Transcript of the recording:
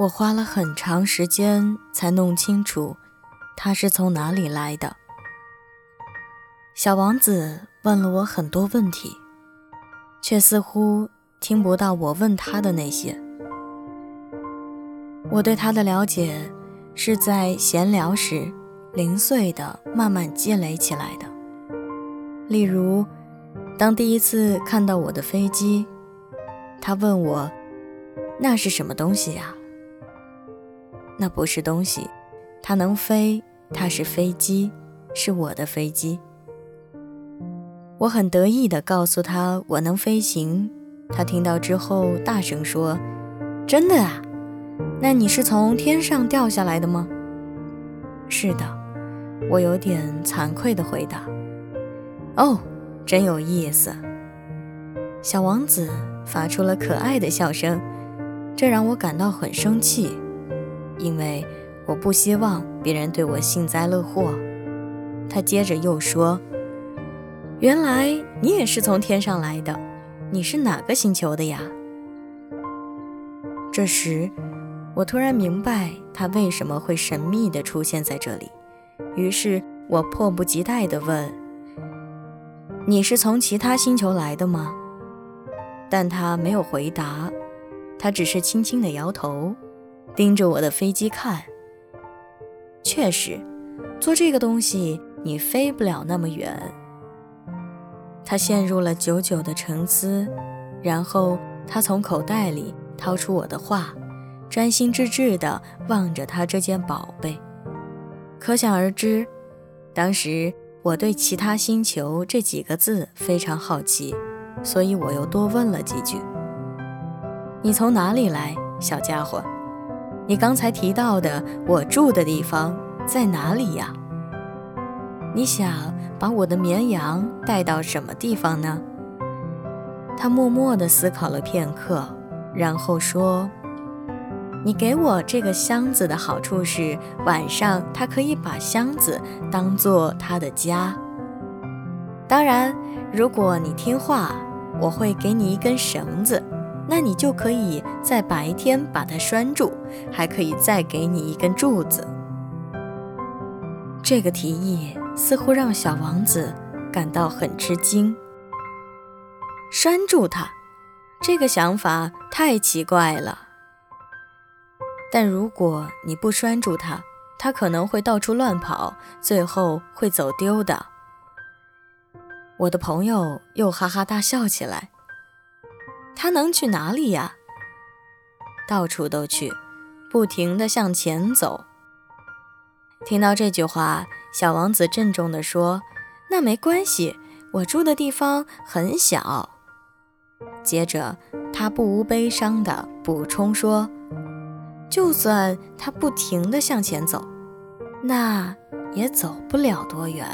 我花了很长时间才弄清楚，他是从哪里来的。小王子问了我很多问题，却似乎听不到我问他的那些。我对他的了解，是在闲聊时零碎的慢慢积累起来的。例如，当第一次看到我的飞机，他问我：“那是什么东西呀？”那不是东西，它能飞，它是飞机，是我的飞机。我很得意地告诉他我能飞行，他听到之后大声说：“真的啊？那你是从天上掉下来的吗？”“是的。”我有点惭愧地回答。“哦，真有意思。”小王子发出了可爱的笑声，这让我感到很生气。因为我不希望别人对我幸灾乐祸。他接着又说：“原来你也是从天上来的，你是哪个星球的呀？”这时，我突然明白他为什么会神秘地出现在这里，于是我迫不及待地问：“你是从其他星球来的吗？”但他没有回答，他只是轻轻地摇头。盯着我的飞机看，确实，做这个东西你飞不了那么远。他陷入了久久的沉思，然后他从口袋里掏出我的画，专心致志地望着他这件宝贝。可想而知，当时我对“其他星球”这几个字非常好奇，所以我又多问了几句：“你从哪里来，小家伙？”你刚才提到的我住的地方在哪里呀？你想把我的绵羊带到什么地方呢？他默默地思考了片刻，然后说：“你给我这个箱子的好处是，晚上他可以把箱子当做他的家。当然，如果你听话，我会给你一根绳子。”那你就可以在白天把它拴住，还可以再给你一根柱子。这个提议似乎让小王子感到很吃惊。拴住它，这个想法太奇怪了。但如果你不拴住它，它可能会到处乱跑，最后会走丢的。我的朋友又哈哈大笑起来。他能去哪里呀？到处都去，不停地向前走。听到这句话，小王子郑重地说：“那没关系，我住的地方很小。”接着，他不无悲伤地补充说：“就算他不停地向前走，那也走不了多远。”